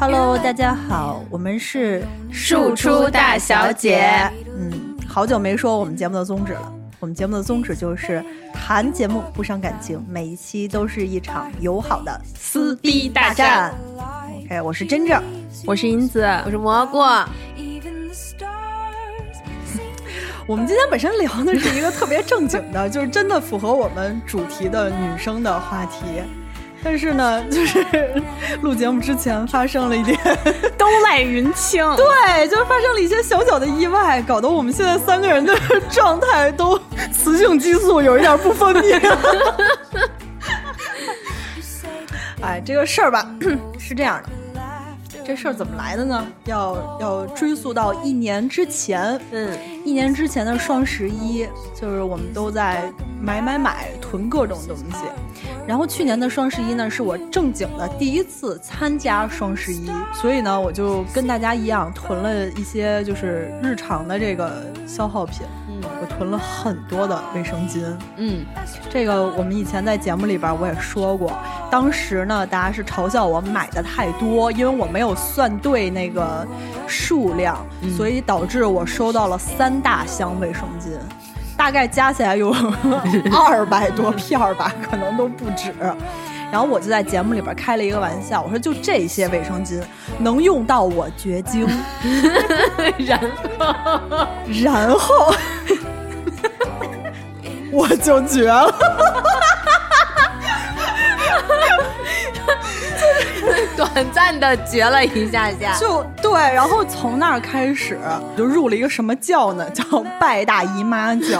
Hello，大家好，我们是庶出大小姐。嗯，好久没说我们节目的宗旨了。我们节目的宗旨就是谈节目不伤感情，每一期都是一场友好的撕逼大战。OK，我是真正，我是银子，我是蘑菇。我们今天本身聊的是一个特别正经的，就是真的符合我们主题的女生的话题。但是呢，就是录节目之前发生了一点，都赖云清。对，就是发生了一些小小的意外，搞得我们现在三个人的状态都雌性激素有一点不分泌。哎，这个事儿吧，是这样的。这事儿怎么来的呢？要要追溯到一年之前，嗯，一年之前的双十一，就是我们都在买买买，囤各种东西。然后去年的双十一呢，是我正经的第一次参加双十一，所以呢，我就跟大家一样囤了一些就是日常的这个消耗品。我囤了很多的卫生巾，嗯，这个我们以前在节目里边我也说过，当时呢大家是嘲笑我买的太多，因为我没有算对那个数量，所以导致我收到了三大箱卫生巾，大概加起来有 二百多片儿吧，可能都不止。然后我就在节目里边开了一个玩笑，我说就这些卫生巾能用到我绝经，然后然后。我就绝了，短暂的绝了一下下，就对，然后从那儿开始就入了一个什么教呢？叫拜大姨妈教，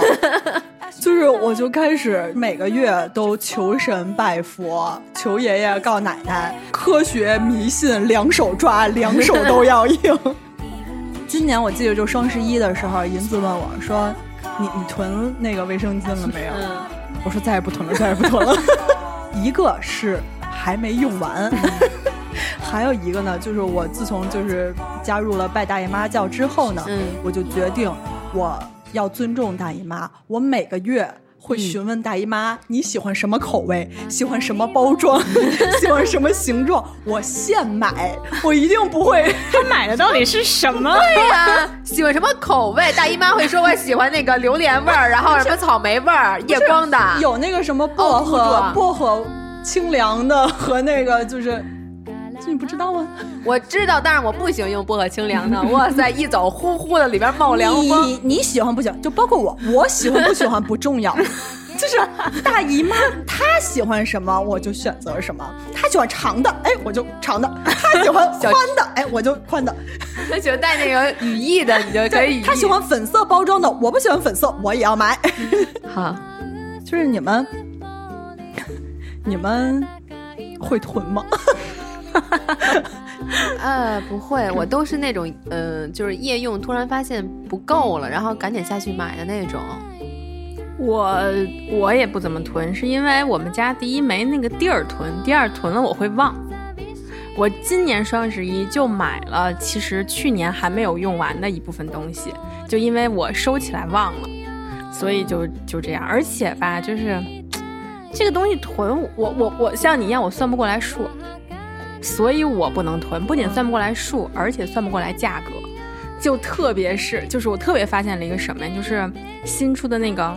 就是我就开始每个月都求神拜佛，求爷爷告奶奶，科学迷信两手抓，两手都 要硬。今年我记得就双十一的时候，银子问我说。你你囤那个卫生巾了没有？我说再也不囤了，再也不囤了。一个是还没用完，还有一个呢，就是我自从就是加入了拜大姨妈教之后呢，我就决定我要尊重大姨妈，我每个月。会询问大姨妈你喜欢什么口味，喜欢什么包装，喜欢什么形状，我现买，我一定不会。他买的到底是什么？对呀，喜欢什么口味？大姨妈会说我喜欢那个榴莲味儿，然后什么草莓味儿、夜光的，有那个什么薄荷、薄荷清凉的和那个就是。你不知道吗？我知道，但是我不喜欢用薄荷清凉的。哇塞，一走呼呼的，里边冒凉风。你你喜欢不喜欢？就包括我，我喜欢不喜欢不重要，就是大姨妈她喜欢什么，我就选择什么。她喜欢长的，哎，我就长的；她喜欢宽的，哎，我就宽的。她喜欢带那个羽翼的，你就 可以。她喜欢粉色包装的，我不喜欢粉色，我也要买。好，就是你们，你们会囤吗？呃，不会，我都是那种，嗯，就是夜用，突然发现不够了，然后赶紧下去买的那种。我我也不怎么囤，是因为我们家第一没那个地儿囤，第二囤了我会忘。我今年双十一就买了，其实去年还没有用完的一部分东西，就因为我收起来忘了，所以就就这样。而且吧，就是这个东西囤，我我我像你一样，我算不过来数。所以我不能囤，不仅算不过来数，而且算不过来价格。就特别是，就是我特别发现了一个什么呀？就是新出的那个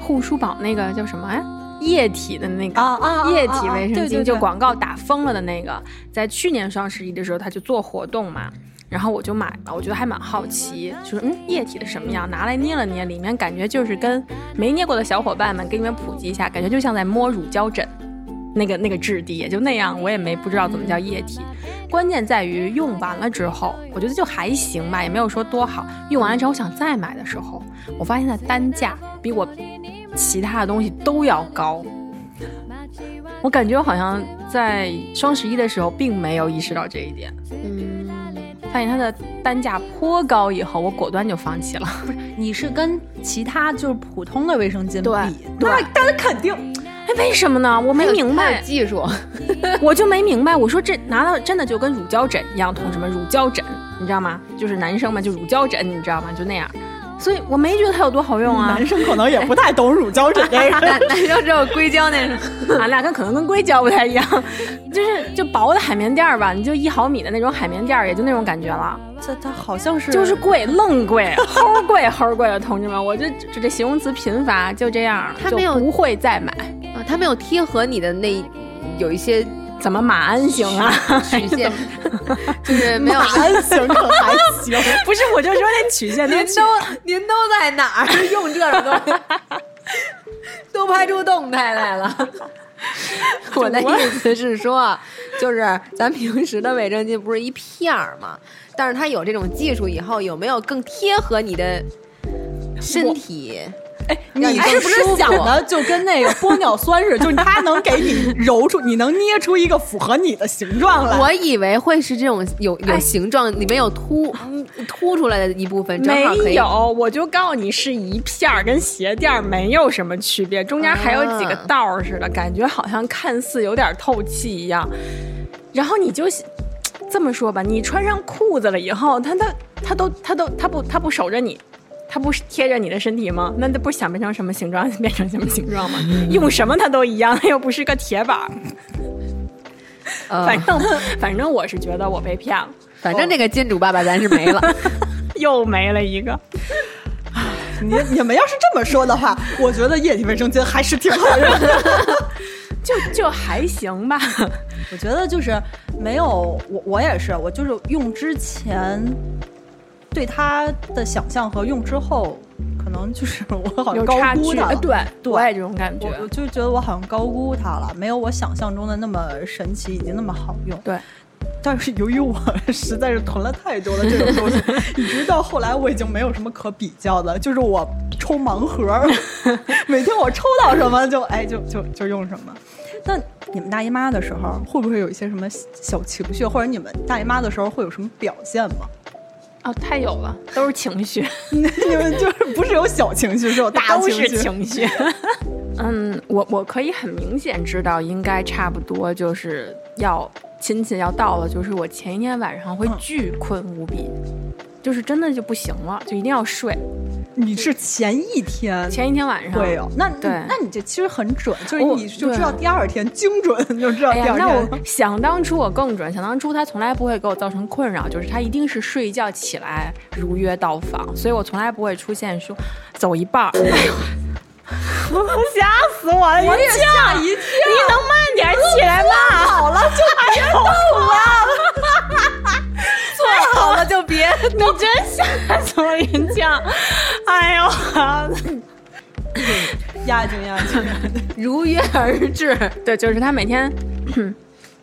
护舒宝，那个叫什么呀？液体的那个液体卫生巾，就广告打疯了的那个，在去年双十一的时候，他就做活动嘛，然后我就买了。我觉得还蛮好奇，就是嗯，液体的什么样？拿来捏了捏，里面感觉就是跟没捏过的小伙伴们给你们普及一下，感觉就像在摸乳胶枕。那个那个质地也就那样，我也没不知道怎么叫液体。关键在于用完了之后，我觉得就还行吧，也没有说多好。用完了之后我想再买的时候，我发现它单价比我其他的东西都要高。我感觉我好像在双十一的时候并没有意识到这一点。嗯，发现它的单价颇高以后，我果断就放弃了。不是，你是跟其他就是普通的卫生巾比，那当然肯定。为什么呢？我没明白技术，我就没明白。我说这拿到真的就跟乳胶枕一样，同什么乳胶枕，你知道吗？就是男生嘛，就乳胶枕，你知道吗？就那样。所以我没觉得它有多好用啊。男生可能也不太懂乳胶枕这个。男 男生只有硅胶那种。俺俩跟可能跟硅胶不太一样，就是就薄的海绵垫儿吧，你就一毫米的那种海绵垫儿，也就那种感觉了。这它好像是就是 贵，愣贵，齁贵齁贵的，同志们，我就这这形容词贫乏，就这样，他没有就不会再买。啊，它没有贴合你的那有一些怎么马鞍型啊？曲线，就是没有马鞍型可还行。不是，我就说那曲线，您都您都在哪儿 用这个东西？都拍出动态来了。我的意思是说，就是咱平时的卫生巾不是一片儿吗？但是它有这种技术以后，有没有更贴合你的身体？哎，你是不是想的就跟那个 玻尿酸似的，就是它能给你揉出，你能捏出一个符合你的形状来？我以为会是这种有有形状，里面有凸嗯凸出来的一部分，正好可以。没有，我就告诉你是一片儿，跟鞋垫儿没有什么区别，中间还有几个啊道儿似的，感觉好像看似有点透气一样。然后你就这么说吧，你穿上裤子了以后，它它它都它都它不它不守着你。它不是贴着你的身体吗？那它不是想变成什么形状就变成什么形状吗？用什么它都一样，它又不是个铁板。呃反正反正我是觉得我被骗了，反正这个金主爸爸咱是没了。又没了一个。你你们要是这么说的话，我觉得液体卫生巾还是挺好用的。就就还行吧。我觉得就是没有我，我也是，我就是用之前对它的想象和用之后，可能就是我好像高估它了。哎对，对我也这种感觉我。就觉得我好像高估它了，没有我想象中的那么神奇以及那么好用。对，但是由于我实在是囤了太多的这种东西，以直到后来我已经没有什么可比较的，就是我抽盲盒儿，每天我抽到什么就哎就就就用什么。那你们大姨妈的时候会不会有一些什么小情绪，或者你们大姨妈的时候会有什么表现吗？哦，太有了，都是情绪，你们就是不是有小情绪，是有大情绪。是情绪。嗯，我我可以很明显知道，应该差不多就是要亲戚要到了，就是我前一天晚上会嗯巨困无比，就是真的就不行了，就一定要睡。你是前一天前一天晚上。会有，那对。那你这其实很准，就是你就知道第二天精准，你就知道第二那我想当初我更准，想当初他从来不会给我造成困扰，就是他一定是睡一觉起来如约到访，所以我从来不会出现说走一半儿，哎呦，吓死我了！我也吓一跳，你能慢点起来吗？好了就别动了。就别你真吓死我一跳！哎呦，压惊压惊，如约而至。对，就是他每天。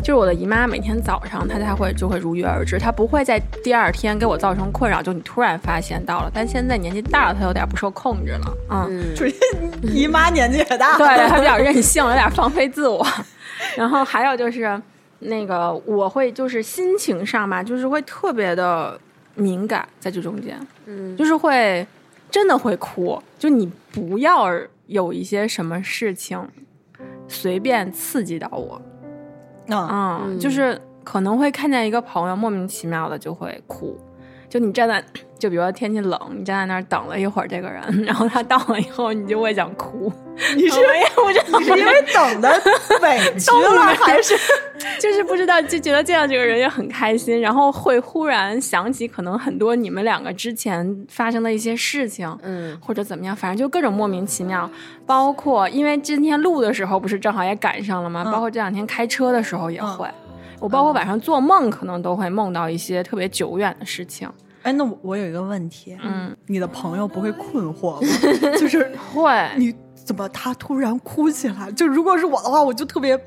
就是我的姨妈每天早上她才会就会如约而至，她不会在第二天给我造成困扰，就你突然发现到了。但现在年纪大了，她有点不受控制了，嗯，嗯，就是姨妈年纪也大了，对，她比较任性，有点放飞自我。然后还有就是那个我会就是心情上吧，就是会特别的敏感，在这中间，嗯。就是会真的会哭，就你不要有一些什么事情随便刺激到我。嗯，嗯，嗯。就是可能会看见一个朋友莫名其妙的就会哭，就你站在，就比如说天气冷，你站在那儿等了一会儿这个人，然后他到了以后，你就会想哭。你是 我也不知道，你是因为等的委屈了，还是就是不知道，就觉得见到这个人也很开心，然后会忽然想起可能很多你们两个之前发生的一些事情，嗯或者怎么样，反正就各种莫名其妙。包括因为今天录的时候不是正好也赶上了吗？嗯包括这两天开车的时候也会。我包括晚上做梦，可能都会梦到一些特别久远的事情。哎，那我我有一个问题，嗯，你的朋友不会困惑吗？就是会，你怎么他突然哭起来？就如果是我的话，我就特别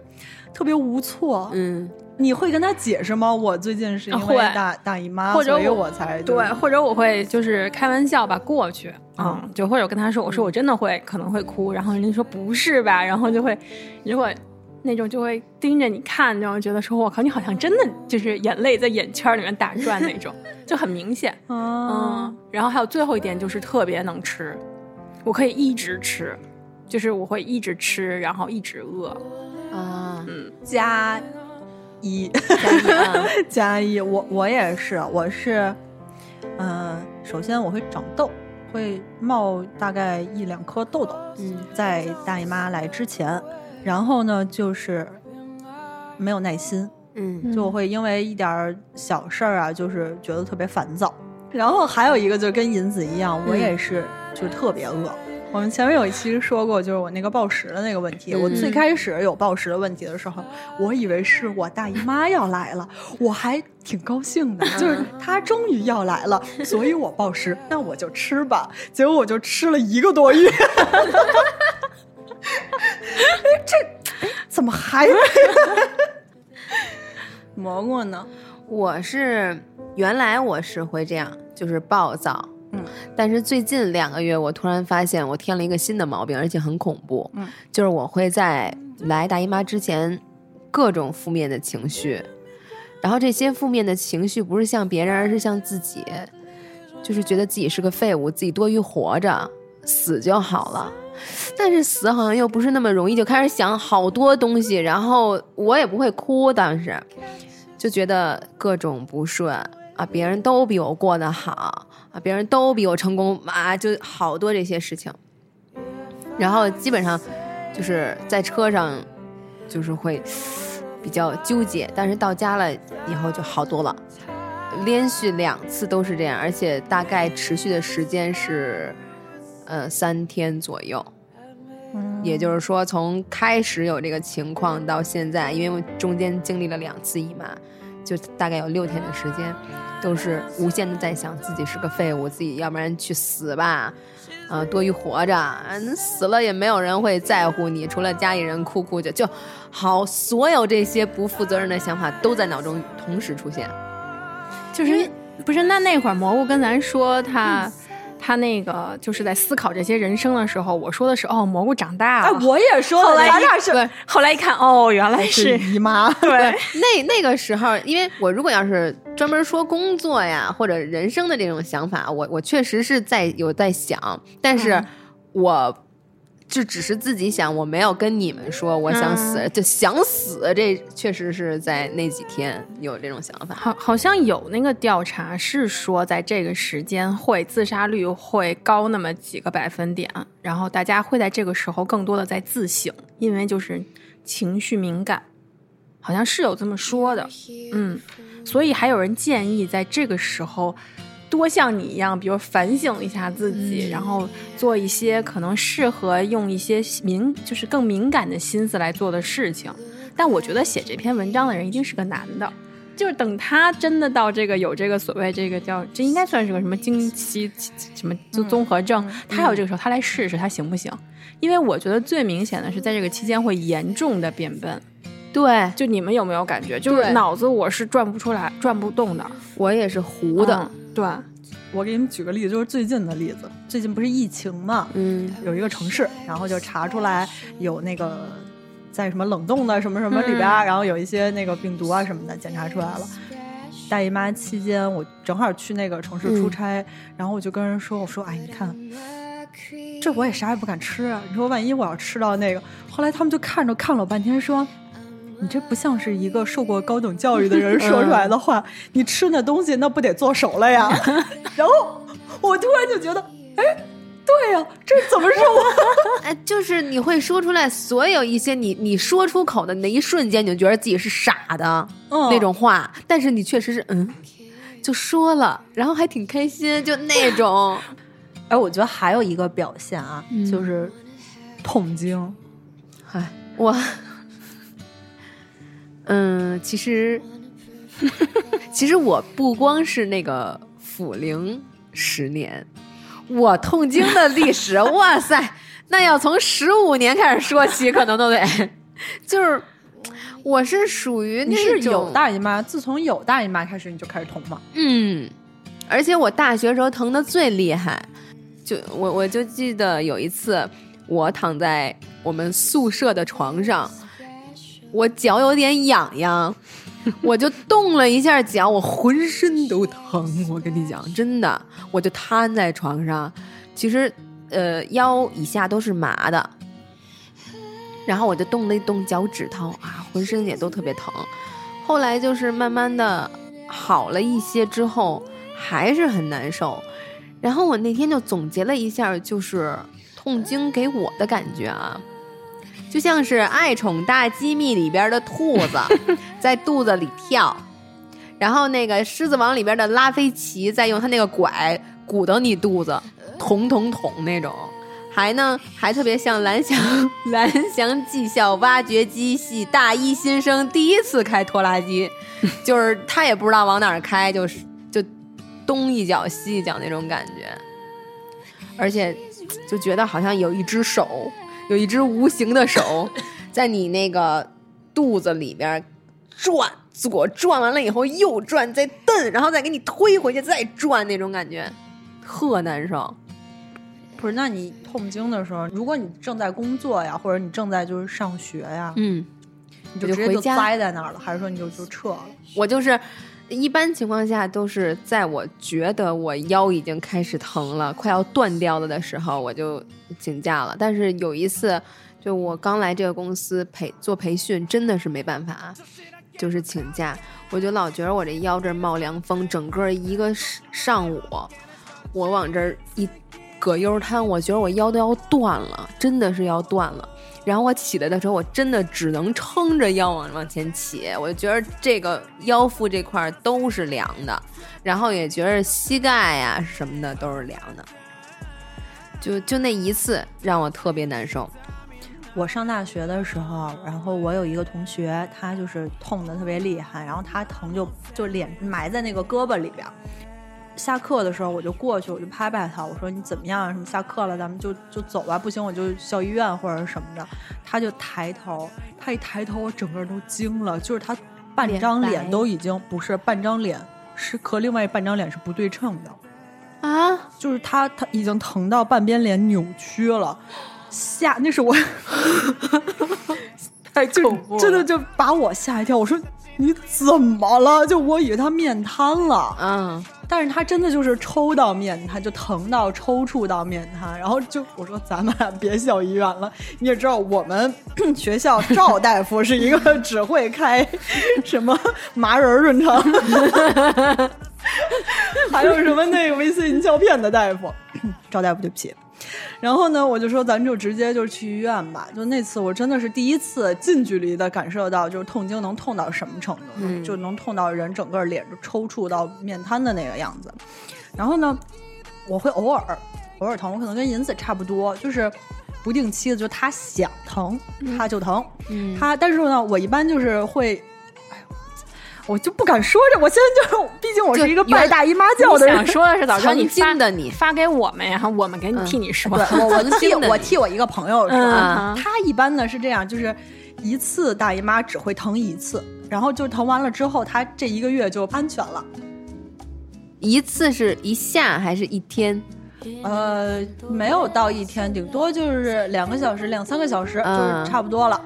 特别无措。嗯，你会跟他解释吗？我最近是因为会大大姨妈，或者所以我我才对，或者我会就是开玩笑吧过去，嗯，嗯就或者跟他说，我说我真的会可能会哭，然后人家说不是吧，然后就会如果那种就会盯着你看，然后觉得说我靠，你好像真的就是眼泪在眼圈里面打转那种，就很明显，啊 嗯，然后还有最后一点就是特别能吃，我可以一直吃，就是我会一直吃，然后一直饿，啊，加一。加一啊 加一，我我也是，我是，嗯、首先我会长痘，会冒大概一两颗痘痘，嗯。在大姨妈来之前，然后呢就是没有耐心，嗯。就会因为一点儿小事儿啊，就是觉得特别烦躁。然后还有一个就是跟银子一样，我也是就是特别饿。我们前面有一期说过，就是我那个暴食的那个问题。我最开始有暴食的问题的时候，我以为是我大姨妈要来了，我还挺高兴的，就是她终于要来了，所以我暴食，那我就吃吧。结果我就吃了一个多月，这哎怎么还没？蘑菇呢？我是原来我是会这样，就是暴躁，嗯，但是最近两个月，我突然发现我添了一个新的毛病，而且很恐怖，嗯，就是我会在来大姨妈之前，各种负面的情绪，然后这些负面的情绪不是像别人，而是像自己，就是觉得自己是个废物，自己多余活着，死就好了。但是死好像又不是那么容易，就开始想好多东西，然后我也不会哭，当时就觉得各种不顺啊，别人都比我过得好啊，别人都比我成功啊，就好多这些事情。然后基本上就是在车上，就是会比较纠结，但是到家了以后就好多了。连续两次都是这样，而且大概持续的时间是呃三天左右。也就是说，从开始有这个情况到现在，因为我中间经历了两次姨妈，就大概有六天的时间，都是无限的在想自己是个废物，自己要不然去死吧，啊、多余活着，嗯，死了也没有人会在乎你，除了家里人哭哭就就好，所有这些不负责任的想法都在脑中同时出现。就是不是那那会儿蘑菇跟咱说他。他那个就是在思考这些人生的时候，我说的是哦，蘑菇长大哎，了。我也说了，后来一咱俩是，后来一看哦，原来是 姨妈。对，那那个时候，因为我如果要是专门说工作呀或者人生的这种想法，我我确实是在有在想，但是嗯我就只是自己想，我没有跟你们说我想死，嗯。就想死，这确实是在那几天有这种想法。好，好像有那个调查是说，在这个时间会自杀率会高那么几个百分点，然后大家会在这个时候更多的在自省，因为就是情绪敏感，好像是有这么说的，嗯，所以还有人建议在这个时候多像你一样，比如反省一下自己，然后做一些可能适合用一些敏，就是更敏感的心思来做的事情。但我觉得写这篇文章的人一定是个男的，就是等他真的到这个有这个所谓这个叫这应该算是个什么经期什么就综合症，他有这个时候他来试试他行不行？因为我觉得最明显的是在这个期间会严重的变笨。对。就你们有没有感觉，就是脑子我是转不出来、转不动的，我也是糊的，嗯对，我给你们举个例子，就是最近的例子。最近不是疫情嘛，嗯有一个城市，然后就查出来有那个在什么冷冻的什么什么里边儿，然后有一些那个病毒啊什么的检查出来了。大姨妈期间，我正好去那个城市出差，然后我就跟人说：“我说，哎，你看，这我也啥也不敢吃啊。你说万一我要吃到那个，后来他们就看着看了我半天，说：‘你这不像是一个受过高等教育的人 说出来的话，你吃那东西那不得做熟了呀？’然后我突然就觉得，哎，对呀、这怎么是我？哎，就是你会说出来所有一些你你说出口的那一瞬间，你就觉得自己是傻的、嗯那种话，但是你确实是嗯，就说了，然后还挺开心，就那种。哎，我觉得还有一个表现啊，嗯就是痛经。哎，我，嗯，其实，其实我不光是那个辅龄十年，我痛经的历史，哇塞，那要从十五年开始说起，可能都得，就是我是属于那你是有种大姨妈，自从有大姨妈开始你就开始痛吗？嗯，而且我大学时候疼的最厉害，就我我就记得有一次，我躺在我们宿舍的床上，我脚有点痒痒，我就动了一下脚，我浑身都疼。我跟你讲，真的，我就瘫在床上，其实呃腰以下都是麻的，然后我就动了一动脚趾头啊，浑身也都特别疼。后来就是慢慢的好了一些之后，还是很难受。然后我那天就总结了一下，就是痛经给我的感觉啊，就像是《爱宠大机密》里边的兔子 在肚子里跳，然后那个《狮子王》里边的拉菲奇在用他那个拐鼓捣你肚子，捅捅捅那种。还呢，还特别像蓝翔蓝翔技校挖掘机系大一新生第一次开拖拉机，就是他也不知道往哪儿开，就是就东一脚西一脚那种感觉，而且就觉得好像有一只手，有一只无形的手 在你那个肚子里边转，左转完了以后右转再蹬，然后再给你推回去再转那种感觉，特难受。不是，那你痛经的时候，如果你正在工作呀，或者你正在就是上学呀，嗯，你就直接就栽在那儿了，还是说你就就撤了？我就是一般情况下都是在我觉得我腰已经开始疼了，快要断掉了的时候，我就请假了。但是有一次，就我刚来这个公司培做培训，真的是没办法，就是请假，我就老觉得我这腰这冒凉风，整个一个上午，我往这儿一。葛优瘫，我觉得我腰都要断了，真的是要断了。然后我起来的时候，我真的只能撑着腰往往前起，我就觉得这个腰腹这块都是凉的，然后也觉得膝盖呀什么的都是凉的。就就那一次让我特别难受。我上大学的时候，然后我有一个同学，他就是痛的特别厉害，然后他疼就就脸埋在那个胳膊里边。下课的时候，我就过去，我就拍拍他，我说你怎么样？什么下课了，咱们就就走吧。不行，我就校医院或者什么的。他就抬头，他一抬头，我整个人都惊了，就是他半张脸都已经不是半张脸，是和另外半张脸是不对称的啊！就是他他已经疼到半边脸扭曲了，吓！那是我 太恐怖，真的就把我吓一跳。我说你怎么了？就我以为他面瘫了，嗯。但是他真的就是抽到面瘫，就疼到抽搐到面瘫，然后就我说咱们俩别校医院了。你也知道我们学校赵大夫是一个只会开 什么麻仁润肠，还有什么那个维 C 胶片的大夫，赵大夫对不起。然后呢，我就说咱就直接就去医院吧。就那次，我真的是第一次近距离的感受到，就是痛经能痛到什么程度，就能痛到人整个脸就抽搐到面瘫的那个样子。然后呢，我会偶尔偶尔疼，我可能跟银子差不多，就是不定期的，就他想疼他就疼，他但是呢，我一般就是会。我就不敢说这，我现在就是，毕竟我是一个拜大姨妈教的人。想说的是，早知道你发的你发给我们呀，我们给你替你说。我我替我替我一个朋友说，他一般呢是这样，就是一次大姨妈只会疼一次，然后就疼完了之后，他这一个月就安全了。一次是一下还是一天？呃，没有到一天，顶多就是两个小时、两三个小时，就是差不多了。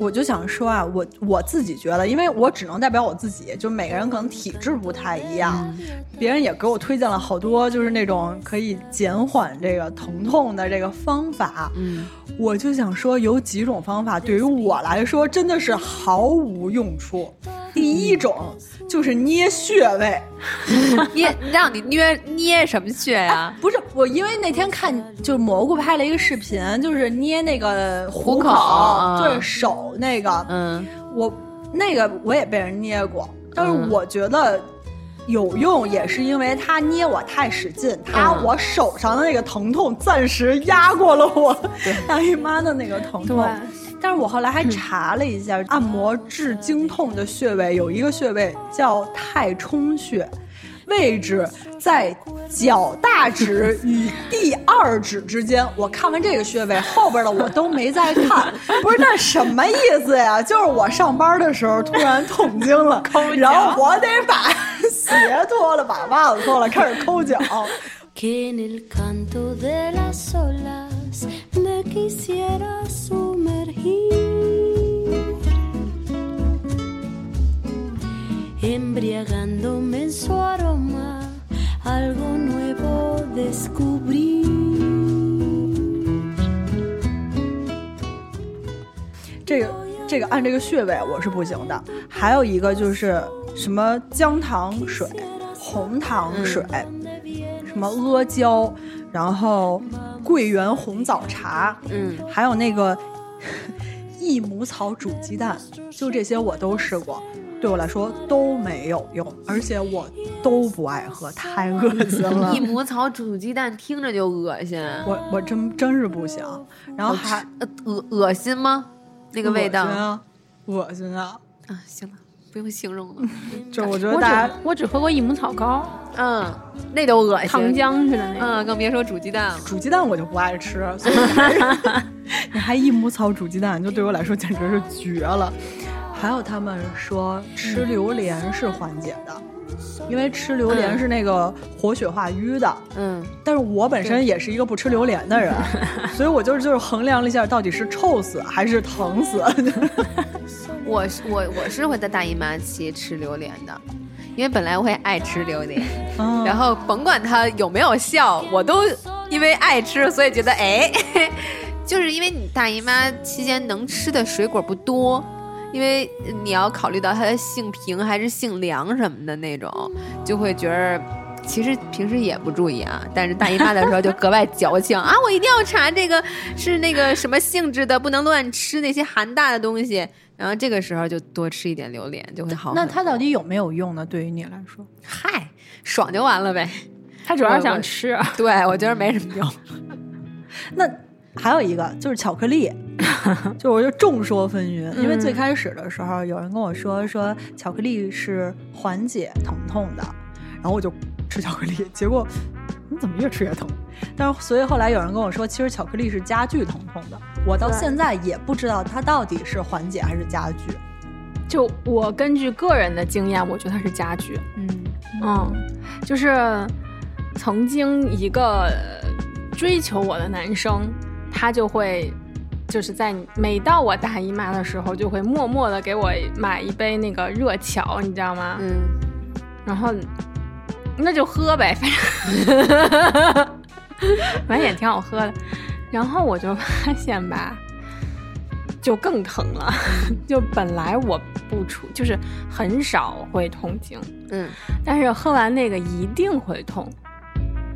我就想说啊，我我自己觉得，因为我只能代表我自己，就每个人可能体质不太一样，别人也给我推荐了好多，就是那种可以减缓这个疼痛的这个方法。嗯，我就想说，有几种方法对于我来说真的是毫无用处。第一种就是捏穴位，捏让你捏捏什么穴呀？不是我，因为那天看就是蘑菇拍了一个视频，就是捏那个虎口，就是手那个。嗯，我那个我也被人捏过，但是我觉得有用，也是因为他捏我太使劲，他我手上的那个疼痛暂时压过了我大姨妈的那个疼痛。但是我后来还查了一下，按摩治经痛的穴位有一个穴位叫太冲穴，位置在脚大指与第二指之间。我看完这个穴位，后边的我都没再看。不是那什么意思呀？就是我上班的时候突然痛经了，然后我得把鞋脱了，把袜子脱了，开始抠脚。这个这个按这个穴位我是不行的，还有一个就是什么姜糖水、红糖水。什么阿胶，然后桂圆红枣茶，嗯，还有那个 益母草煮鸡蛋，就这些我都试过，对我来说都没有用，而且我都不爱喝，太恶心了益。母草煮鸡蛋听着就恶心，我我真真是不行，然后还呃恶恶心吗？那个味道恶心啊，恶心啊！啊，行了，不用形容了。就我觉得大家只我只喝过益母草膏，嗯，那都恶心。糖浆似的那个。嗯，更别说煮鸡蛋了。煮鸡蛋我就不爱吃，你还益母草煮鸡蛋，就对我来说简直是绝了。还有他们说吃榴莲是缓解的，因为吃榴莲嗯是那个活血化瘀的。嗯，但是我本身也是一个不吃榴莲的人，所以我就是就是衡量了一下，到底是臭死还是疼死。我是我我是会在大姨妈期吃榴莲的，因为本来我也爱吃榴莲，嗯 然后甭管它有没有效，我都因为爱吃，所以觉得哎，就是因为你大姨妈期间能吃的水果不多。因为你要考虑到他的性平还是姓梁什么的那种，就会觉得其实平时也不注意啊，但是大姨妈的时候就格外矫情啊！我一定要查这个是那个什么性质的，不能乱吃那些寒大的东西。然后这个时候就多吃一点榴莲，就会好。那它到底有没有用呢？对于你来说，嗨，爽就完了呗。他主要是想吃，对，我觉得没什么用。那还有一个就是巧克力，就我就众说纷纭，因为最嗯开始的时候有人跟我说说巧克力是缓解疼痛的，然后我就吃巧克力，结果你怎么越吃越疼？但是所以后来有人跟我说，其实巧克力是加剧疼痛的，我到现在也不知道它到底是缓解还是加剧。就我根据个人的经验，我觉得它是加剧。嗯嗯，就是曾经一个追求我的男生，他就会就是在每到我大姨妈的时候，就会默默的给我买一杯那个热巧，你知道吗？嗯，然后那就喝呗，反正 反正也挺好喝的。然后我就发现吧，就更疼了。就本来我不出，就是很少会痛经，嗯，但是喝完那个一定会痛。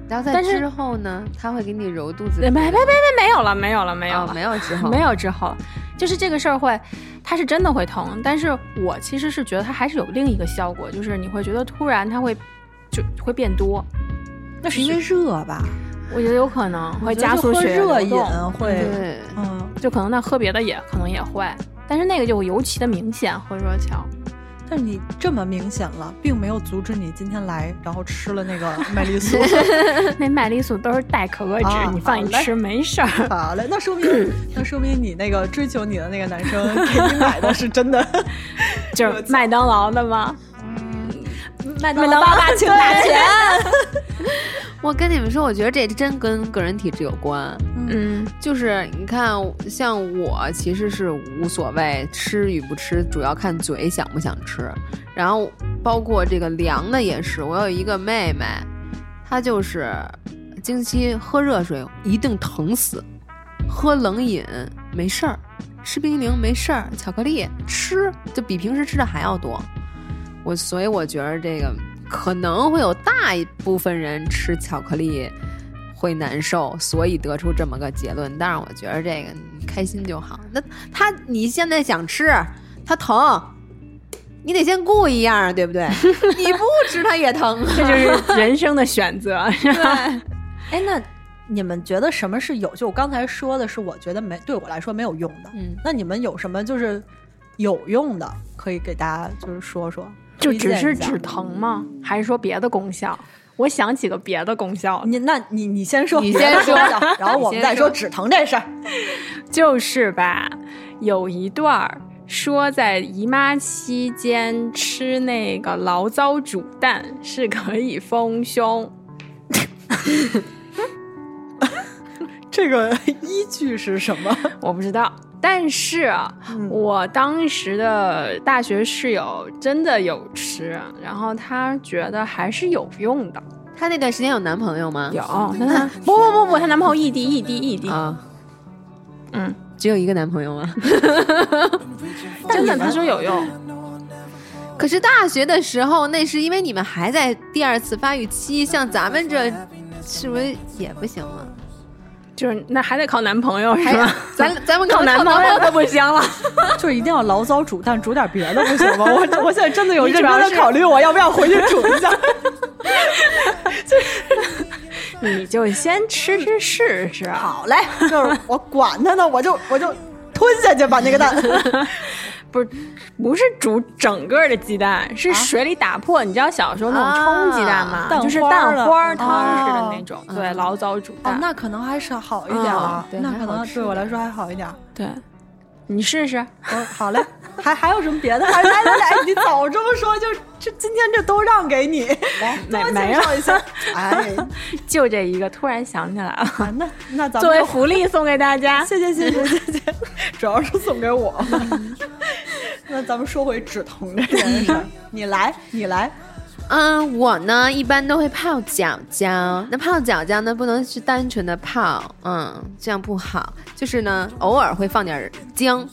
然后在但是之后呢，他会给你揉肚子没。没没没没有了，没有了，没有没有之后，没有之后，就是这个事儿会，它是真的会疼，但是我其实是觉得它还是有另一个效果，就是你会觉得突然它会就会变多，那是因为热吧？我觉得有可能会加速血液热饮，会，对，嗯。就可能那喝别的也可能也会，但是那个就尤其的明显喝热巧。但是你这么明显了，并没有阻止你今天来，然后吃了那个 麦丽素。那麦丽素都是代可可脂，啊你放一吃没事儿。好嘞，那说明 那说明你那个追求你的那个男生给你买的是真的。就是麦当劳的吗？麦麦当劳爸爸请打钱。我跟你们说，我觉得这真跟个人体质有关。嗯，就是你看，像我其实是无所谓吃与不吃，主要看嘴想不想吃。然后包括这个凉的也是，我有一个妹妹，她就是经期喝热水一定疼死，喝冷饮没事儿，吃冰激凌没事儿，巧克力吃就比平时吃的还要多。我所以我觉得这个可能会有大一部分人吃巧克力会难受，所以得出这么个结论。但是我觉得这个你开心就好。那他你现在想吃，他疼，你得先顾一样啊，对不对？你不吃他也疼啊。这就是人生的选择。是吧哎，那你们觉得什么是有？就我刚才说的是，我觉得没对我来说没有用的。嗯，那你们有什么就是有用的，可以给大家就是说说？就只是止疼吗？还是说别的功效？我想起个别的功效，你那你你先说，你先说 然后我们再说止疼这事儿。就是吧，有一段儿说在姨妈期间吃那个醪糟煮蛋是可以丰胸。这个依据是什么？我不知道，但是啊嗯我当时的大学室友真的有吃，然后她觉得还是有用的。她那段时间有男朋友吗？有，她男不不不不，她男朋友异地异地异地，啊，嗯，只有一个男朋友吗？真的，她说有用。可是大学的时候，那是因为你们还在第二次发育期，像咱们这是不是也不行了？就是那还得靠男朋友是还吧？咱咱们靠男朋友都不行了。就是一定要醪糟煮，但煮点别的不行吗？我我现在真的有认真的考虑，我要不要回去煮一下？你就先吃吃试试。好嘞，就是我管他呢，我就我就吞下去把那个蛋。不是不是煮整个的鸡蛋，是水里打破。你知道小时候那种冲鸡蛋吗？啊就是蛋花汤似的哦那种。对，老早煮哦蛋。，那可能还是好一点啊，嗯对那可能对我来说还好一点。对，你试试。我好嘞，还还有什么别的？来来来，你早这么说，就这今天这都让给你，来多没没了介绍一下。哎，就这一个，突然想起来了，啊那 那咱们作为福利送给大家。谢谢谢谢谢谢，主要是送给我。那咱们说回止疼这件事儿，你来你来，嗯，我呢一般都会泡脚胶。那泡脚胶呢，不能是单纯的泡，嗯，这样不好。就是呢，偶尔会放点姜。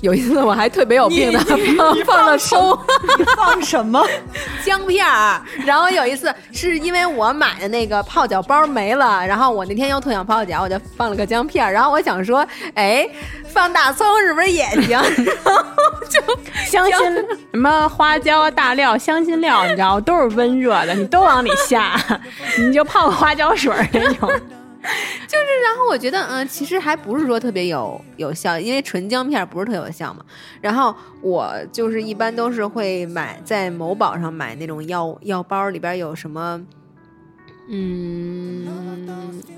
有一次我还特别有病的你 你放放了葱 你放什么？姜片儿，然后有一次是因为我买的那个泡脚包没了，然后我那天又特想泡脚，我就放了个姜片儿，然后我想说，哎，放大葱是不是也行？然后就香辛什么花椒啊、大料、香辛料，你知道都是温热的，你都往里下，你就泡个花椒水儿那种。就是，然后我觉得，嗯，其实还不是说特别有有效，因为纯姜片不是特有效嘛。然后我就是一般都是会买在某宝上买那种药药包，里边有什么，嗯，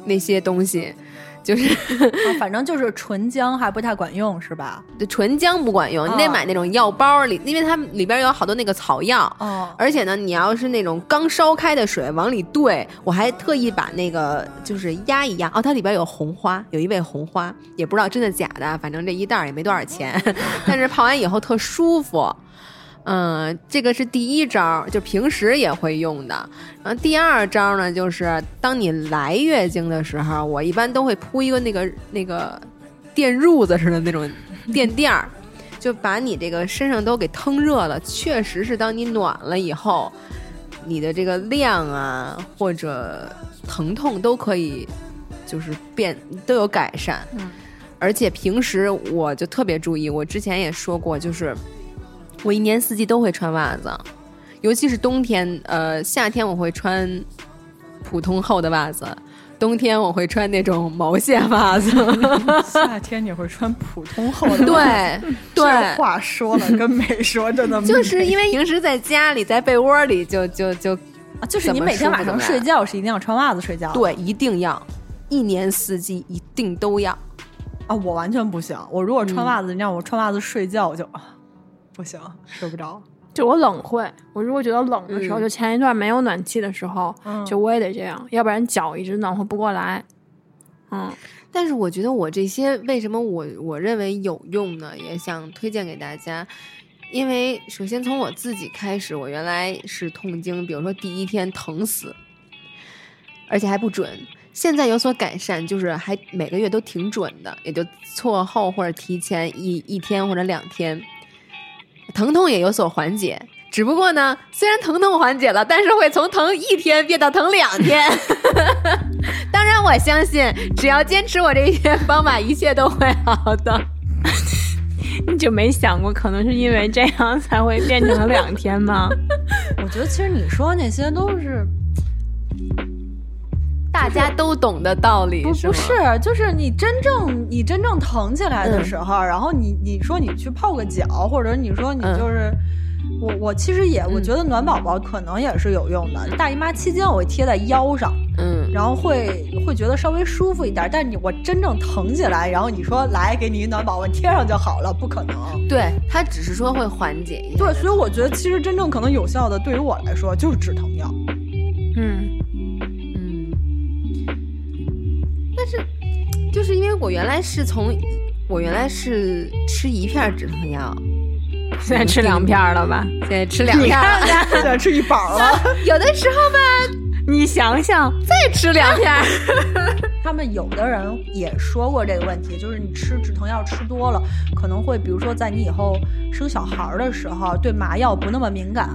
那些东西，就是啊反正就是纯姜还不太管用，是吧？对纯姜不管用，你得哦买那种药包里，因为它里边有好多那个草药。哦，而且呢，你要是那种刚烧开的水往里兑，我还特意把那个就是压一压。哦，它里边有红花，有一味红花，也不知道真的假的，反正这一袋儿也没多少钱，但是泡完以后特舒服。嗯，这个是第一招，就平时也会用的。然后第二招呢，就是当你来月经的时候，我一般都会铺一个那个那个垫褥子似的那种垫垫儿，就把你这个身上都给腾热了。确实是，当你暖了以后，你的这个量啊或者疼痛都可以，就是变都有改善。嗯，而且平时我就特别注意，我之前也说过，就是我一年四季都会穿袜子，尤其是冬天，呃，夏天我会穿普通厚的袜子。冬天我会穿那种毛线袜子，夏天你会穿普通厚的，对这 对，话说了跟没说真的就是因为平时在家里在被窝里就就就啊，就是你每天晚上睡觉是一定要穿袜子睡觉？的，对，一定要，一年四季一定都要。啊，我完全不行，我如果穿袜子，你让我穿袜子睡觉，我就啊不行，睡不着。就我冷会，我如果觉得冷的时候，嗯就前一段没有暖气的时候，嗯就我也得这样，要不然脚一直暖和不过来。嗯，但是我觉得我这些为什么我我认为有用呢？也想推荐给大家，因为首先从我自己开始，我原来是痛经，比如说第一天疼死，而且还不准。现在有所改善，就是还每个月都挺准的，也就错后或者提前一一天或者两天，疼痛也有所缓解。只不过呢，虽然疼痛缓解了，但是会从疼一天变到疼两天。当然，我相信只要坚持我这一些方法，一切都会好的。你就没想过可能是因为这样才会变成了两天吗？我觉得其实你说那些都是大家都懂的道理，不是不是，就是你真正你真正疼起来的时候，然后你你说你去泡个脚，或者你说你嗯就是。我我其实也，我嗯觉得暖宝宝可能也是有用的。大姨妈期间我会贴在腰上，嗯，然后会会觉得稍微舒服一点。但你我真正疼起来，然后你说来给你一暖宝宝贴上就好了，不可能。对，它只是说会缓解一下。对，所以我觉得其实真正可能有效的，对于我来说就是止疼药。嗯，嗯，是就是因为我原来是从我原来是吃一片止疼药，现在吃两片儿了吧？现在吃两片了。现在吃一饱了。有的时候吧，你想想，再吃两片儿。他们有的人也说过这个问题，就是你吃止疼药吃多了，可能会比如说在你以后生小孩儿的时候，对麻药不那么敏感。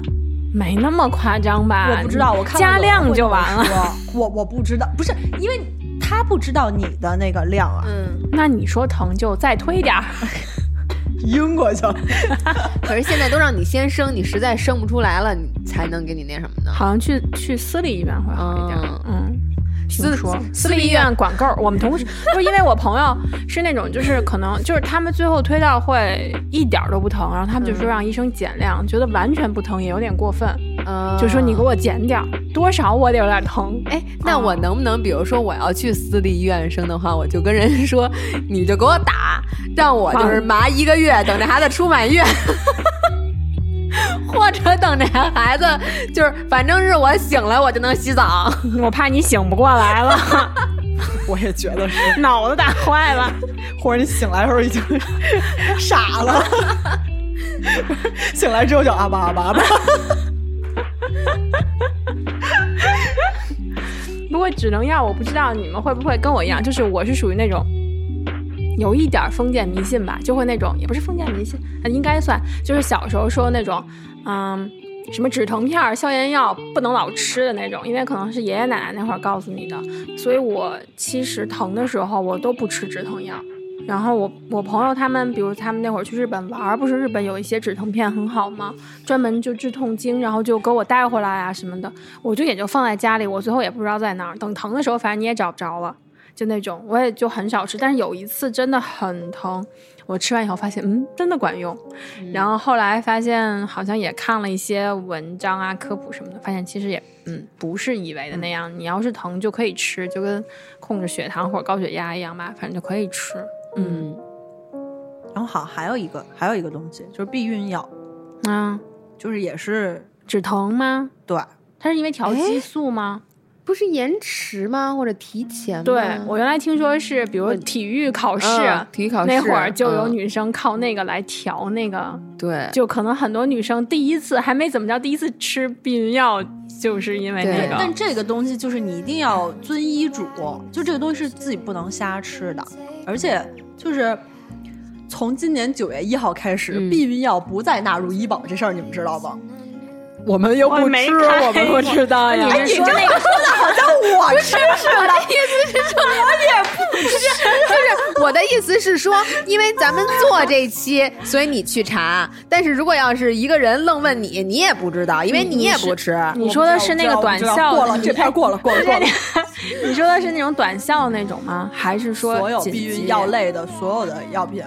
没那么夸张吧？我不知道，我看加量就完了。我我不知道，不是因为他不知道你的那个量啊。嗯，那你说疼就再推点儿，晕过去了。可是现在都让你先生，你实在生不出来了，你才能给你那什么呢？好像去去私立医院会好一点。嗯嗯，听私说私立医私立医院管够。我们同事 不是因为我朋友是那种，就是可能就是他们最后推到会一点儿都不疼，然后他们就说让医生减量，觉得完全不疼也有点过分，嗯，就说你给我减点儿，多少我得有点疼。哎，那我能不能，比如说我要去私立医院生的话，我就跟人说，你就给我打，让我就是麻一个月，等这孩子出满月，或者等这孩子就是，反正是我醒了，我就能洗澡。我怕你醒不过来了，我也觉得是，脑子打坏了。或者你醒来的时候已经傻了，醒来之后就啊吧啊吧啊吧。不过止疼药我不知道你们会不会跟我一样，就是我是属于那种有一点封建迷信吧，就会那种也不是封建迷信，应该算就是小时候说那种，嗯，什么止疼片、消炎药不能老吃的那种，因为可能是爷爷奶奶那会儿告诉你的，所以我其实疼的时候我都不吃止疼药。然后我我朋友他们，比如他们那会儿去日本玩儿，不是日本有一些止疼片很好吗？专门就治痛经，然后就给我带回来啊什么的，我就也就放在家里，我最后也不知道在哪儿。等疼的时候，反正你也找不着了，就那种，我也就很少吃。但是有一次真的很疼，我吃完以后发现，嗯，真的管用。然后后来发现好像也看了一些文章啊、科普什么的，发现其实也嗯不是以为的那样。你要是疼就可以吃，就跟控制血糖或者高血压一样吧，反正就可以吃。嗯然后好，还有一个还有一个东西就是避孕药，啊，就是也是止疼吗？对，它是因为调激素吗？不是延迟吗？或者提前吗？对我原来听说是，比如体育考试、嗯体育考试那会儿就有嗯女生靠那个来调那个，对，就可能很多女生第一次还没怎么着，第一次吃避孕药就是因为那个。但这个东西就是你一定要遵医嘱，就这个东西是自己不能瞎吃的，而且就是从今年九月一号开始，嗯避孕药不再纳入医保这事儿，你们知道吗？我们又不吃，我们不知道呀。你是说那个说的好像我 吃似的，就是我的意思是说，因为咱们做这期，所以你去查。但是如果要是一个人愣问你，你也不知道，因为你也不吃。你说的是那个短效过了，你这篇过了，过了，过了。你说的是那种短效那种吗？还是说所有紧急避孕药？类的所有的药品，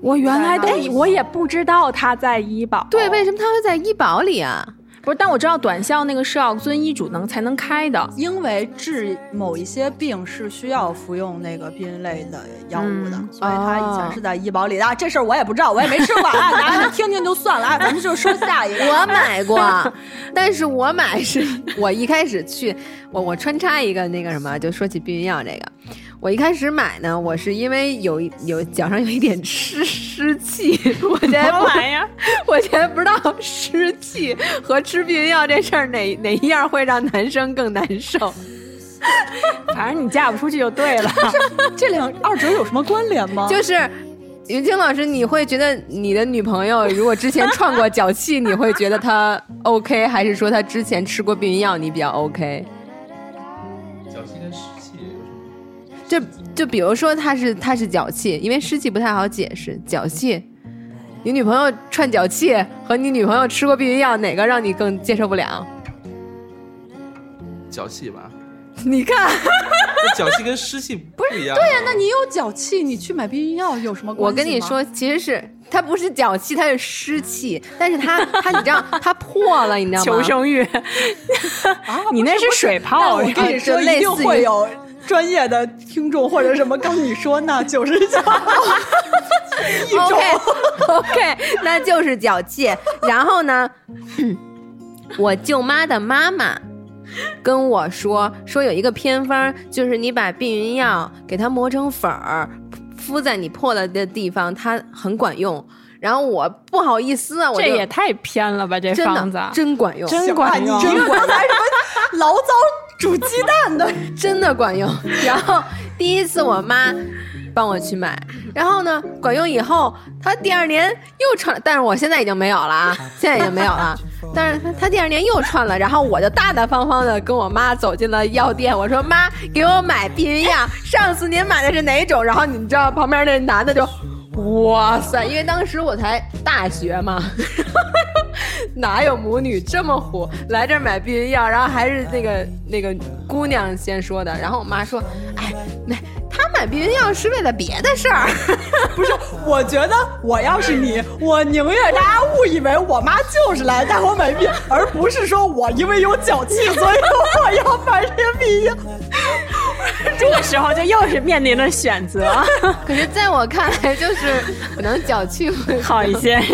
我原来都以我也不知道它在医保。对，为什么它会在医保里啊？不是，但我知道短效那个是要遵医嘱能才能开的。因为治某一些病是需要服用那个避孕类的药物的，嗯所以它以前是在医保里的。啊这事儿我也不知道，我也没吃过啊，大家听听就算了啊。咱们就说下一个。我买过，但是我买是我一开始去，我我穿插一个那个什么，就说起避孕药这个，我一开始买呢，我是因为有一有脚上有一点湿 湿气，我现在什么不玩意儿？我现在不知道湿气和吃避孕药这事儿哪哪一样会让男生更难受。反正你嫁不出去就对了。这两二者有什么关联吗？就是云清老师，你会觉得你的女朋友如果之前创过脚气，你会觉得她 OK，还是说她之前吃过避孕药你比较 OK？就就比如说他是他是脚气，因为湿气不太好解释，脚气。你女朋友串脚气和你女朋友吃过避孕药，哪个让你更接受不了？脚气吧，你看，那 脚气跟湿气不一样。对呀、那你有脚气，你去买避孕药有什么关系？我跟你，说，其实是它不是脚气，它是湿气，但是它它你知道它破了，你知道吗？求生欲，啊、你那是水泡我跟你说，类似于一定会有专业的听众或者什么跟你说那就是脚 一种。OK OK，那就是脚气。然后呢，我舅妈的妈妈跟我说，说有一个偏方，就是你把避孕药给它磨成粉儿，敷在你破了的地方，它很管用。然后我不好意思啊，我这也太偏了吧！这真方子的真管用，真管用。你这个刚才什么 醪糟煮鸡蛋的，真的管用。然后第一次我妈帮我去买，然后呢管用以后，她第二年又串，但是我现在已经没有了啊，现在已经没有了。但是他他第二年又穿了，然后我就大大方方的跟我妈走进了药店，我说妈，给我买避孕药。上次您买的是哪种？然后你知道旁边那男的就，哇塞，因为当时我才大学嘛，哪有母女这么虎来这儿买避孕药？然后还是那个那个姑娘先说的，然后我妈说，哎，那她买避孕药是为了别的事儿。不是，我觉得我要是你，我宁愿大家误以为我妈就是来带我买避，而不是说我因为有脚气，所以我要买这个避孕。这个时候就又是面临了选择，可是在我看来，就是可能脚气会好一些。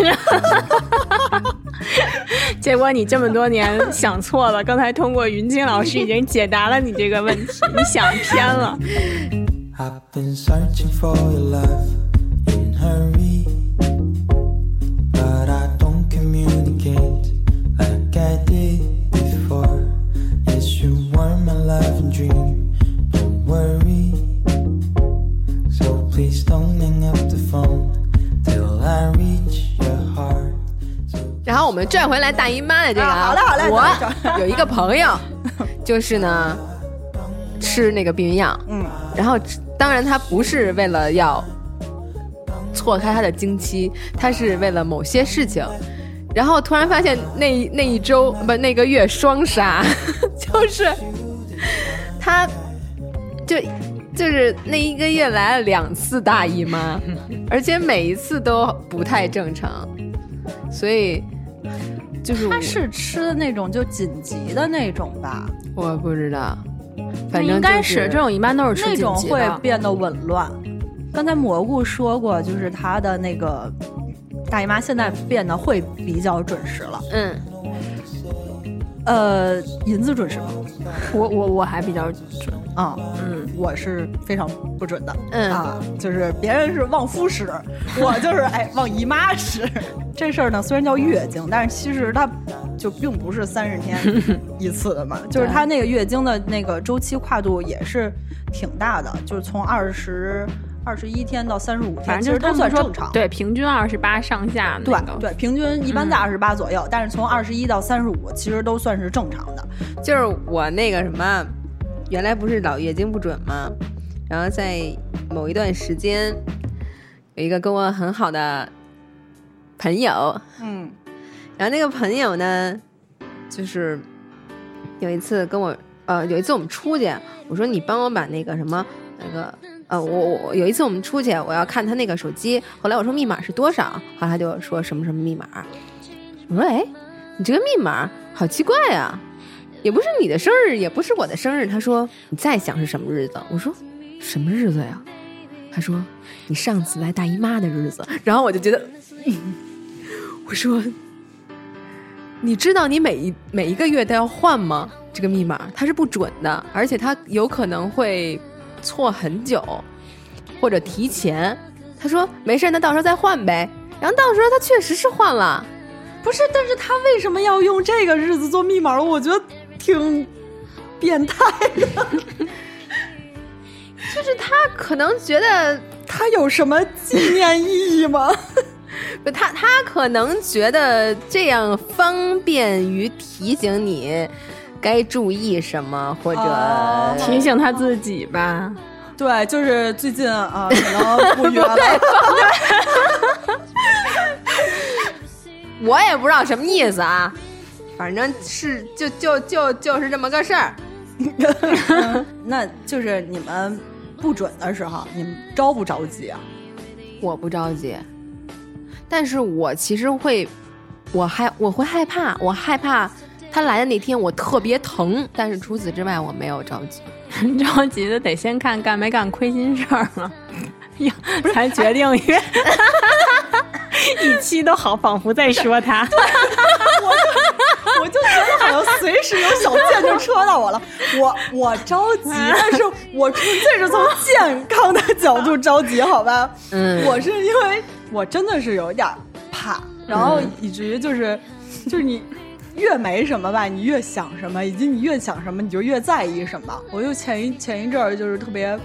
结果你这么多年想错了，刚才通过云清老师已经解答了你这个问题，你想偏了。I've been searching for your love in hurry, 我们拽回来大姨妈的这个啊好嘞好嘞我 有一个朋友，就是呢吃那个避孕药，嗯，然后当然他不是为了要错开他的经期，他是为了某些事情。然后突然发现那一那一周不那个月双杀，就是他就就是那一个月来了两次大姨妈，而且每一次都不太正常，所以就是他是吃的那种就紧急的那种吧，我不知道，反正应该是这种一般都是吃那种会。变得紊乱。刚才蘑菇说过，就是他的那个大姨妈现在变得会比较准时了。嗯。呃，银子准时吗？我我我还比较准，啊、嗯，我是非常不准的。嗯啊，就是别人是旺夫使，我就是哎旺姨妈使。这事儿呢，虽然叫月经，但是其实它就并不是三十天 一次的嘛，就是它那个月经的那个周期跨度也是挺大的，就是从二十二十一天到三十五天，反正就是其实都算正常。对，平均二十八上下对那个。对，平均一般在嗯二十八左右，但是从二十一到三十五，其实都算是正常的。就是我那个什么，原来不是老月经不准吗？然后在某一段时间，有一个跟我很好的朋友，嗯然后那个朋友呢，就是有一次跟我，呃，有一次我们出去，我说你帮我把那个什么那个。呃，我我我有一次我们出去，我要看他那个手机，后来我说密码是多少，后来他就说什么什么密码，我说哎，你这个密码好奇怪呀、也不是你的生日，也不是我的生日。他说你再想是什么日子？我说什么日子呀？他说你上次来大姨妈的日子。然后我就觉得，嗯 我说你知道你每一每一个月都要换吗？这个密码它是不准的，而且它有可能会错很久，或者提前。他说没事，那到时候再换呗。然后到时候他确实是换了。不是，但是他为什么要用这个日子做密码？我觉得挺变态的。就是他可能觉得 他有什么纪念意义吗？不，他他可能觉得这样方便于提醒你该注意什么，或者、哦提醒他自己吧。对，就是最近啊，可能不约了。我也不知道什么意思啊，反正是就就就就是这么个事儿。那就是你们不准的时候，你们着不着急啊？我不着急，但是我其实会，我害我会害怕，我害怕他来的那天我特别疼，但是除此之外我没有着急。着急的得先看干没干亏心事儿了，呀，才决定约。一期都好，仿佛在说他。我就觉得好像随时有小剑就戳到我了。我我着急，但是我纯粹是从健康的角度着急，好吧？嗯我是因为我真的是有点怕，然后以至于就是就是你。越没什么吧，你越想什么，以及你越想什么，你就越在意什么。我就前一前一阵儿就是特别，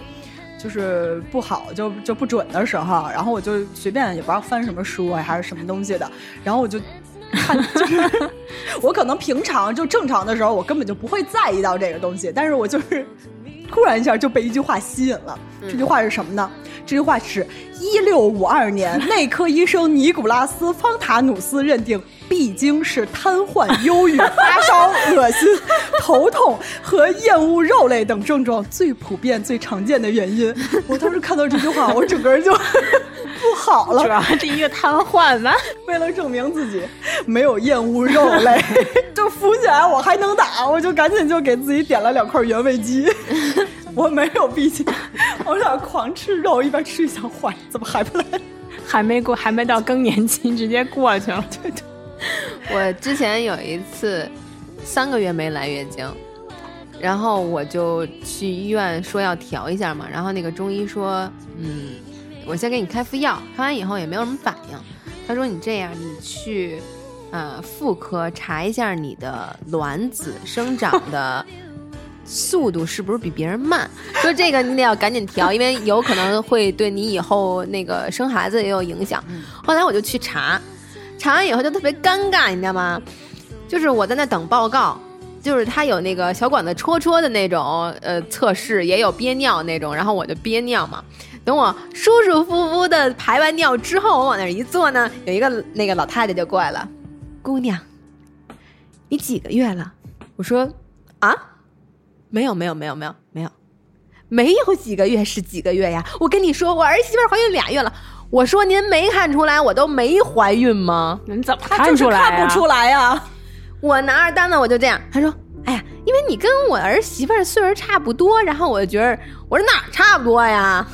就是不好，就就不准的时候，然后我就随便也不知道翻什么书啊，还是什么东西的，然后我就看就是 我可能平常就正常的时候，我根本就不会在意到这个东西，但是我就是突然一下就被一句话吸引了。这句话是什么呢？这句话是一六五二年，内科医生尼古拉斯·方塔努斯认定闭经是瘫痪、忧郁、发烧、恶心、头痛和厌恶肉类等症状最普遍、最常见的原因。我当时看到这句话，我整个人就 不好了主。要是一个瘫痪吧。为了证明自己没有厌恶肉类，就扶起来我还能打，我就赶紧就给自己点了两块原味鸡。我没有闭经，我想狂吃肉，一边吃一想，坏，怎么还不来？还没过，还没到更年期，直接过去了。对对，我之前有一次三个月没来月经，然后我就去医院说要调一下嘛，然后那个中医说，嗯，我先给你开副药，开完以后也没有什么反应。他说你这样，你去呃妇科查一下你的卵子生长的。速度是不是比别人慢？说这个你得要赶紧调，因为有可能会对你以后那个生孩子也有影响。后来我就去查，查完以后就特别尴尬，你知道吗？就是我在那等报告，就是他有那个小管子戳戳的那种呃测试，也有憋尿那种，然后我就憋尿嘛。等我舒舒服服的排完尿之后，我往那儿一坐呢，有一个那个老太太就过来了，姑娘，你几个月了？我说啊，没有没有没有没有没有，没有几个月是几个月呀？我跟你说，我儿媳妇怀孕俩月了。我说您没看出来我都没怀孕吗？您怎么看出来、啊？看不出来呀、我拿着单子我就这样，他说：“哎呀，因为你跟我儿媳妇儿岁数差不多，然后我就觉得，我说哪儿差不多呀？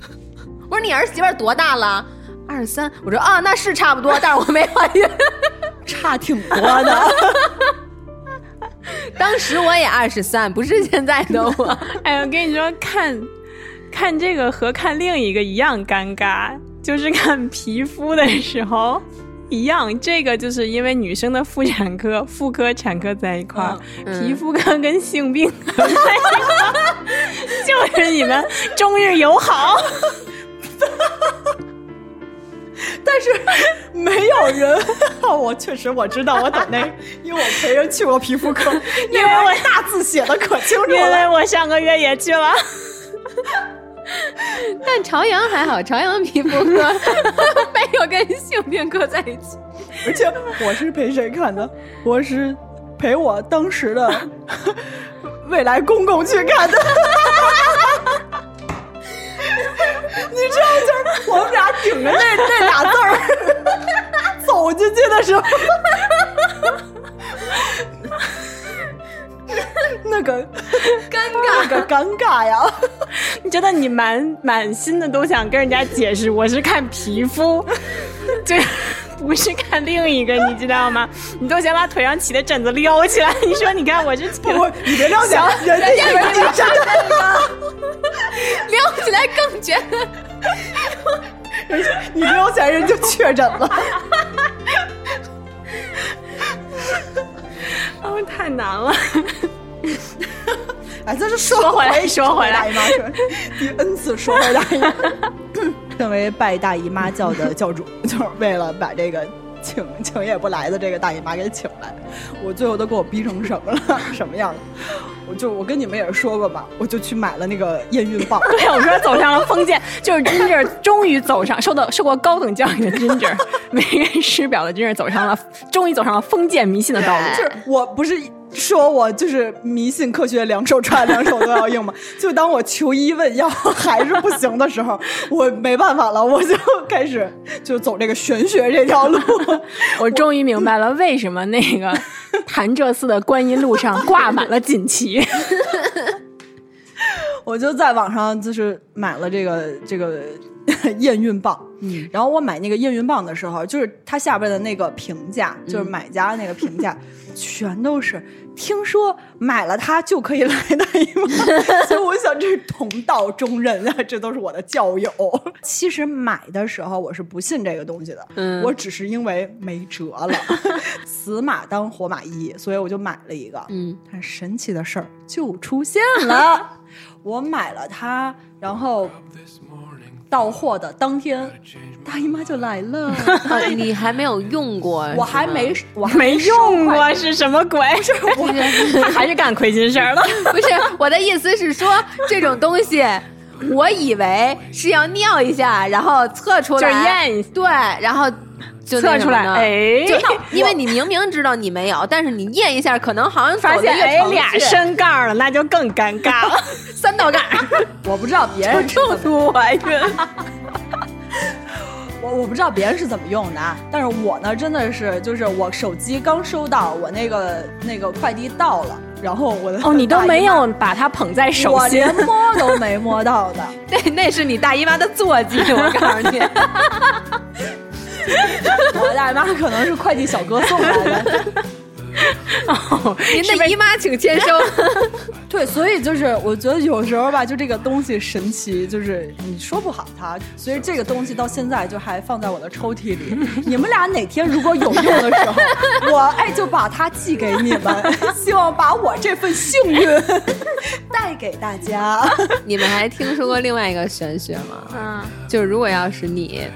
我说你儿媳妇儿多大了？二十三。我说啊，那是差不多，但是我没怀孕。差挺多的。当时我也二十三，不是现在的我。哎，我跟你说，看看这个和看另一个一样尴尬，就是看皮肤的时候一样。这个就是因为女生的妇产科、妇科、产科在一块儿，嗯皮肤科跟性病科在一块儿，就是你们中日友好。但是没有人，我确实我知道，我懂那，因为我陪人去过皮肤科，因为我大字写的可清楚因为。我上个月也去了，但朝阳还好，朝阳皮肤科 没有跟性病科在一起。而且我是陪谁看的？我是陪我当时的 未来公公去看的。你知道，就是我们俩顶着那那俩字儿走进去的时候，那个尴那个尴尬呀！你觉得你满满心的都想跟人家解释，我是看皮肤，就不是看另一个，你知道吗？你都想把腿上起的疹子撩起来，你说你看我是不，不你别撩起来，人家以为你真的，撩起来更觉得你撩起来人就确诊了。哦，太难了。哎，这是说说回来回说回来大姨妈说第 N 次说回大姨妈。身 为拜大姨妈教的教主，就是为了把这个请 请也不来的这个大姨妈给请来，我最后都给我逼成什么了？什么样了？我就我跟你们也说过吧，我就去买了那个验孕棒。对，我说走上了封建，就是 Ginger 终于走上受到受过高等教育的 Ginger，为人师表的 Ginger 走上了，终于走上了封建迷信的道路。就是我不是说我就是迷信科学，两手抓两手都要硬嘛？就当我求医问药还是不行的时候，我没办法了，我就开始就走这个玄学这条路。我终于明白了为什么那个潭柘寺的观音路上挂满了锦旗。我就在网上就是买了这个这个 验孕棒，嗯，然后我买那个验孕棒的时候，就是它下边的那个评价，就是买家那个评价，全都是听说买了它就可以来大姨妈，所以我想这是同道中人啊，这都是我的教友。其实买的时候我是不信这个东西的，嗯。我只是因为没辙了，死马当活马医，所以我就买了一个，嗯，但神奇的事儿就出现了。我买了它，然后到货的当天，大姨妈就来了。啊 你还没有用过，我还没，我还没用过是什么鬼？是我他 还是干亏心事儿了。不是我的意思是说，这种东西，我以为是要尿一下，然后测出来，就是验一下对，然后就测出来哎就因为你明明知道你没有，但是你验一下，可能好像发现哎俩程序深杠了，那就更尴尬了。三道杠，我不知道别人是怎么重度怀孕，我我不知道别人是怎么用的，啊，但是我呢，真的是就是我手机刚收到，我那个那个快递到了，然后我的哦，你都没有把它捧在手心我连，摸都没摸到的。那那是你大姨妈的坐骑，我告诉你。我大姨妈可能是快递小哥送来的。哦您的姨妈请签收。对，所以就是我觉得有时候吧，就这个东西神奇，就是你说不好它，所以这个东西到现在就还放在我的抽屉里。你们俩哪天如果有用的时候，我哎就把它寄给你们，希望把我这份幸运 带给大家。你们还听说过另外一个玄学吗？嗯，就是如果要是你，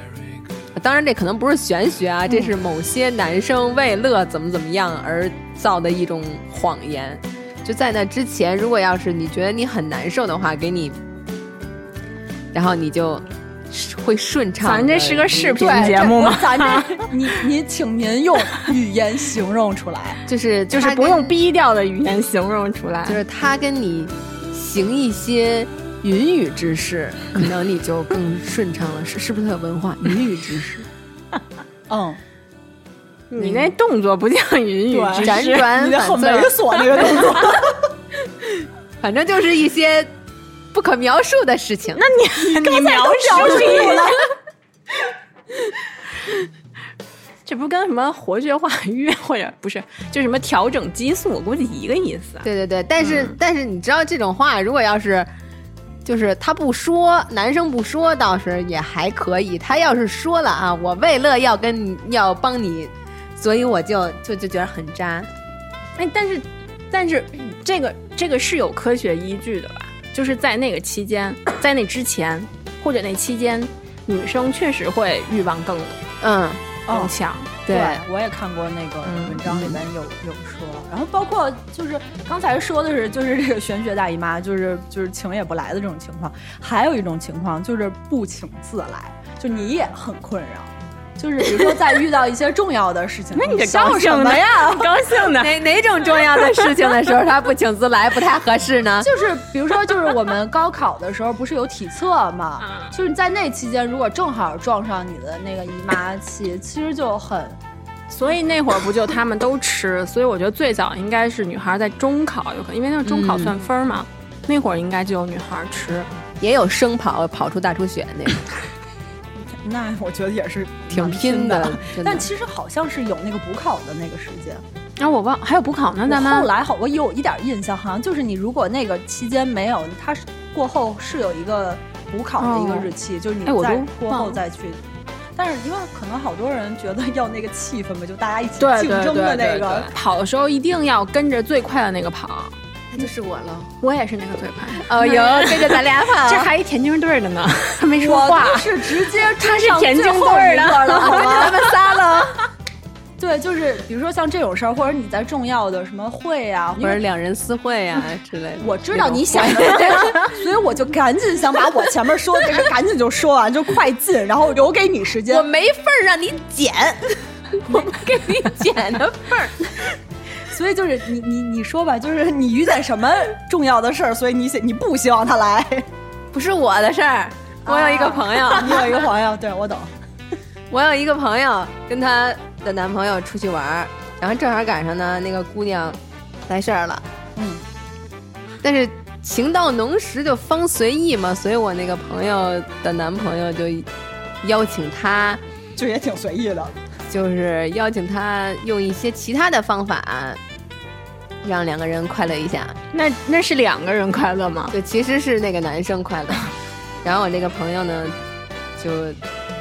当然这可能不是玄学啊，这是某些男生为乐怎么怎么样而造的一种谎言。就在那之前，如果要是你觉得你很难受的话，给你，然后你就会顺畅地。咱这是个视频，节目吗？这 咱这 你你请您用 语言形容出来。就是就是不用逼调的语言形容出来，就是他跟你行一些云雨之事，可能你就更顺畅了。是是不是特有文化？云雨之事，嗯，你那动作不叫云雨之辗，转你的很反侧，猥琐那个动作。反正就是一些不可描述的事情。那你你描述出来，这不跟什么活血化瘀或者不是，就什么调整激素，我估计一个意思。对对对，但是、但是你知道这种话，如果要是就是他不说，男生不说倒是也还可以。他要是说了啊，我为了要跟你要帮你，所以我就就就觉得很渣。哎，但是但是这个这个是有科学依据的吧？就是在那个期间，在那之前或者那期间，女生确实会欲望更嗯，更强。对我也看过那个嗯文章里面有有说，然后包括就是刚才说的是，就是这个玄学大姨妈，就是就是请也不来的这种情况，还有一种情况就是不请自来，就你也很困扰。就是比如说在遇到一些重要的事情，那你这笑什 高兴的么呀？高兴的，哪哪种重要的事情的时候他不请自来不太合适呢？就是比如说，就是我们高考的时候不是有体测嘛？嗯就是在那期间，如果正好撞上你的那个姨妈期，其实就很 所以那会儿不就他们都吃，所以我觉得最早应该是女孩在中考有可能，因为那个中考算分儿嘛，那会儿应该就有女孩吃。也有生跑跑出大出血那种，那 我觉得也是挺拼的但其实好像是有那个补考的那个时间。然后我忘还有补考呢，咱我们后来好，我有一点印象，好像就是你如果那个期间没有，它是过后是有一个补考的一个日期，就是你再哎我都过后再去。但是因为可能好多人觉得要那个气氛嘛，就大家一起竞争的对对对那个对，跑的时候一定要跟着最快的那个跑。那就是我了。我也是那个嘴快的，哦哟，跟 着咱俩跑，这还一田径队的呢，他 没说话。我是直接他是田径队的一个了，好吗？咱们仨了，对，就是比如说像这种事儿，或者你在重要的什么会啊，或者两人私会啊之类的。我知道你想的是这个，所以我就赶紧想把我前面说的这个赶紧就说完，就快进，然后留给你时间我。没份儿让你剪，我不给你剪的份儿。所以就是你你你说吧，就是你遇见什么重要的事儿，所以你想你不希望他来。不是我的事儿。我有一个朋友，你有一个朋友，对我懂。我有一个朋友跟她的男朋友出去玩儿，然后正好赶上呢，那个姑娘来事儿了。嗯，但是情到浓时就方随意嘛，所以我那个朋友的男朋友就邀请她，就也挺随意的。就是邀请她用一些其他的方法，让两个人快乐一下。那那是两个人快乐吗？对，其实是那个男生快乐，然后我那个朋友呢，就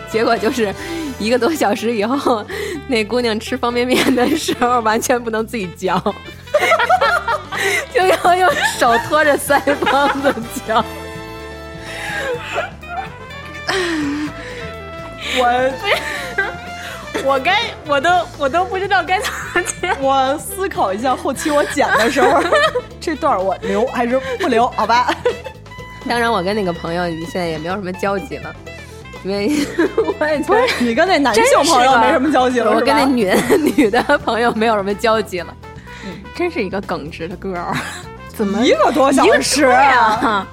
结果就是一个多小时以后，那姑娘吃方便面的时候完全不能自己嚼，就要用手托着腮帮子嚼。我我该我都我都不知道该怎么接。我思考一下，后期我剪的时候，这段我留还是不留？好吧。当然，我跟那个朋友现在也没有什么交集了，因为我也不是你跟那男性朋友没什么交集了，我跟那女女的朋友没有什么交集了。真是一个耿直的 girl，怎么一个多小时啊？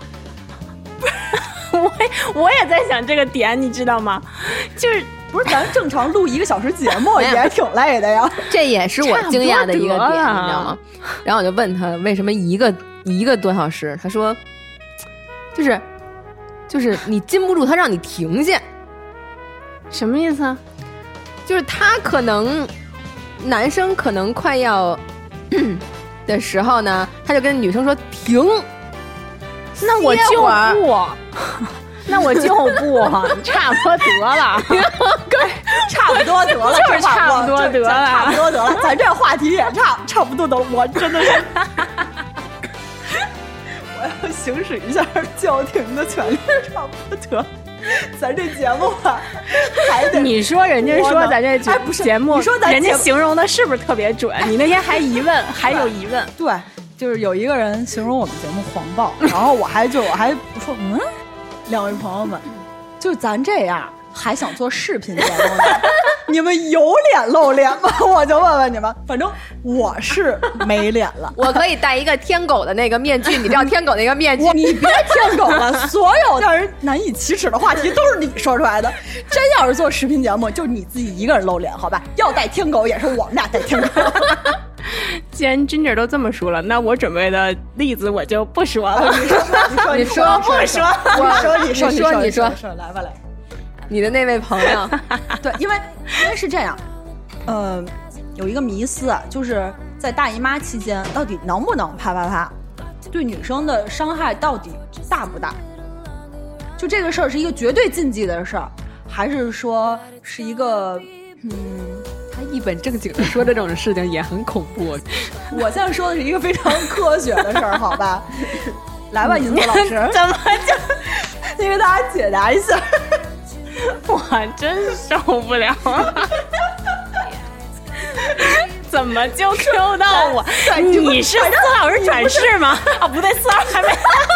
我我也在想这个点，你知道吗？就是不是咱正常录一个小时节目 也挺累的呀？这也是我惊讶的一个点，你知道吗？然后我就问他为什么一个一个多小时，他说就是就是你禁不住他让你停下，什么意思啊？就是他可能男生可能快要。的时候呢，他就跟女生说停，那我就不，那我就不，差不多得了，差不多得了，就是差不多得了，差不多得了，咱这话题也差差不多得，我真的是，我要行使一下叫停的权利，差不多得。咱这节目吧，还得你说人家说咱这哎不是节目，你说咱人家形容的是不是特别准？你那天还疑问，还有疑问，对，就是有一个人形容我们节目黄暴，然后我还就我还说嗯，两位朋友们，就咱这样。还想做视频节目呢？你们有脸露脸吗？我就问问你们，反正我是没脸了。我可以戴一个天狗的那个面具，你知道天狗那个面具？你别天狗了，所有让人难以启齿的话题都是你说出来的。真要是做视频节目，就你自己一个人露脸，好吧？要带天狗也是我们俩带天狗。既然 Ginger 都这么说了，那我准备的例子我就不说了。你说，你说，不说，我说，你说，你说，你说，来吧，来。你的那位朋友，对，因为因为是这样，呃，有一个迷思，就是在大姨妈期间，到底能不能啪啪啪，对女生的伤害到底大不大？就这个事儿是一个绝对禁忌的事儿，还是说是一个，嗯，他一本正经的说这种事情也很恐怖。我现在说的是一个非常科学的事儿，好吧？来吧，银子老师，怎么就？你给大家解答一下。我真受不了了！怎么就 Q 到我？你是四老师转世吗？啊，不对，四老还没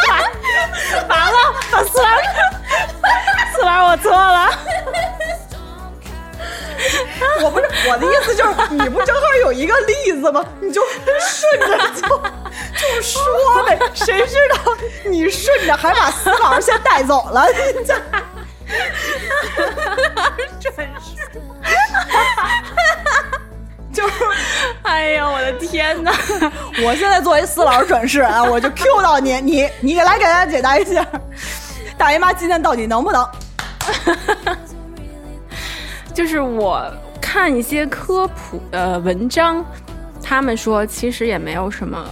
完，完了，把四老，四老我错了。我不是我的意思，就是你不正好有一个例子吗？你就顺着就 就说呗，谁知道你顺着还把四老师先带走了？转世，就是，哎呀，我的天哪！我现在作为四老师转世啊，我就 Q 到你，你你来给大家解答一下，大姨妈今天到底能不能？就是我看一些科普的文章，他们说其实也没有什么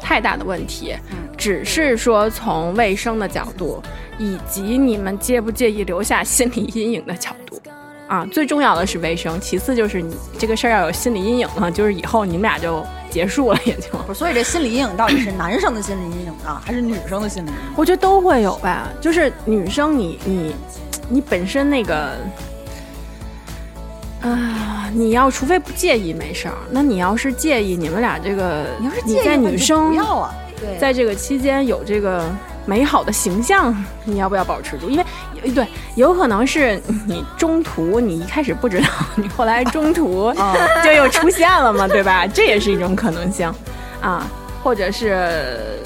太大的问题，只是说从卫生的角度。以及你们介不介意留下心理阴影的角度，啊，最重要的是卫生，其次就是你这个事儿要有心理阴影了，就是以后你们俩就结束了也就。所以这心理阴影到底是男生的心理阴影呢，还是女生的心理阴影？我觉得都会有吧。就是女生，你你你本身那个啊，你要除非不介意没事儿，那你要是介意，你们俩这个你要是你在女生不要啊，对，在这个期间有这个。美好的形象，你要不要保持住？因为，对，有可能是你中途你一开始不知道，你后来中途 就又出现了嘛，对吧？这也是一种可能性啊，或者是，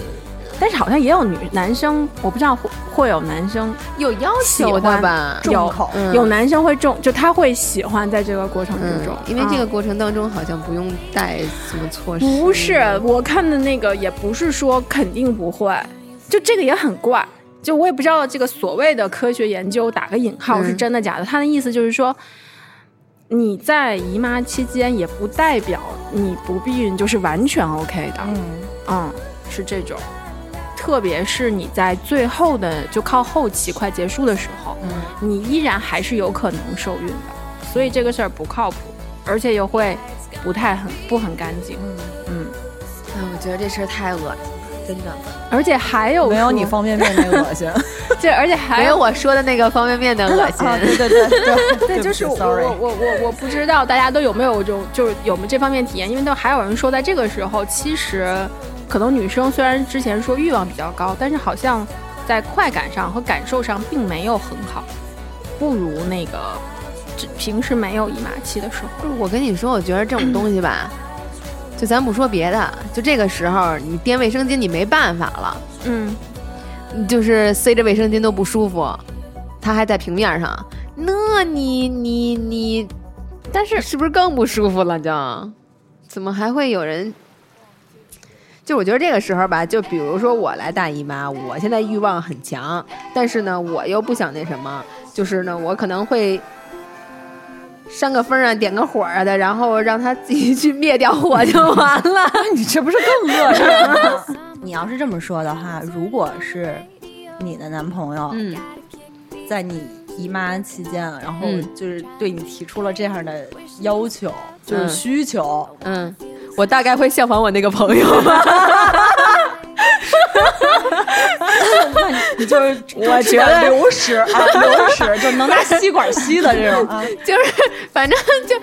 但是好像也有女男生，我不知道会会有男生有要求的吧？有有男生会重，就他会喜欢在这个过程之中，因为这个过程当中好像不用带什么措施。不是，我看的那个也不是说肯定不会。就这个也很怪，就我也不知道这个所谓的科学研究打个引号是真的假的。他的意思就是说，你在姨妈期间也不代表你不避孕就是完全 OK 的。嗯嗯，是这种，特别是你在最后的就靠后期快结束的时候，嗯，你依然还是有可能受孕的。所以这个事儿不靠谱，而且又会不太很不很干净。嗯嗯，哎，我觉得这事儿太恶心了。真的而且还有没有你方便面那恶心。这，而且还有我说的那个方便面的恶心。啊，对对对对 对，就是我我我我我不知道大家都有没有这种就是有没有这方面体验，因为都还有人说在这个时候，其实可能女生虽然之前说欲望比较高，但是好像在快感上和感受上并没有很好，不如那个平时没有姨妈期的时候。就是我跟你说，我觉得这种东西吧，就咱不说别的，就这个时候你垫卫生巾，你没办法了，嗯，你就是塞着卫生巾都不舒服，它还在平面上，那你你你，但是是不是更不舒服了就？怎么还会有人？就我觉得这个时候吧，就比如说我来大姨妈，我现在欲望很强，但是呢，我又不想那什么，就是呢，我可能会扇个风啊，点个火啊的，然后让他自己去灭掉火就完了。你这不是更恶心吗？你要是这么说的话，如果是你的男朋友嗯，在你姨妈期间，然后嗯就是对你提出了这样的要求，就是嗯需求，嗯，我大概会效仿我那个朋友吧。你就是我觉得流食啊，流食就能拿吸管吸的这种啊。就是反正就，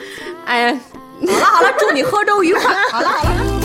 哎呀，好了好了，祝你喝粥愉快。好了好了。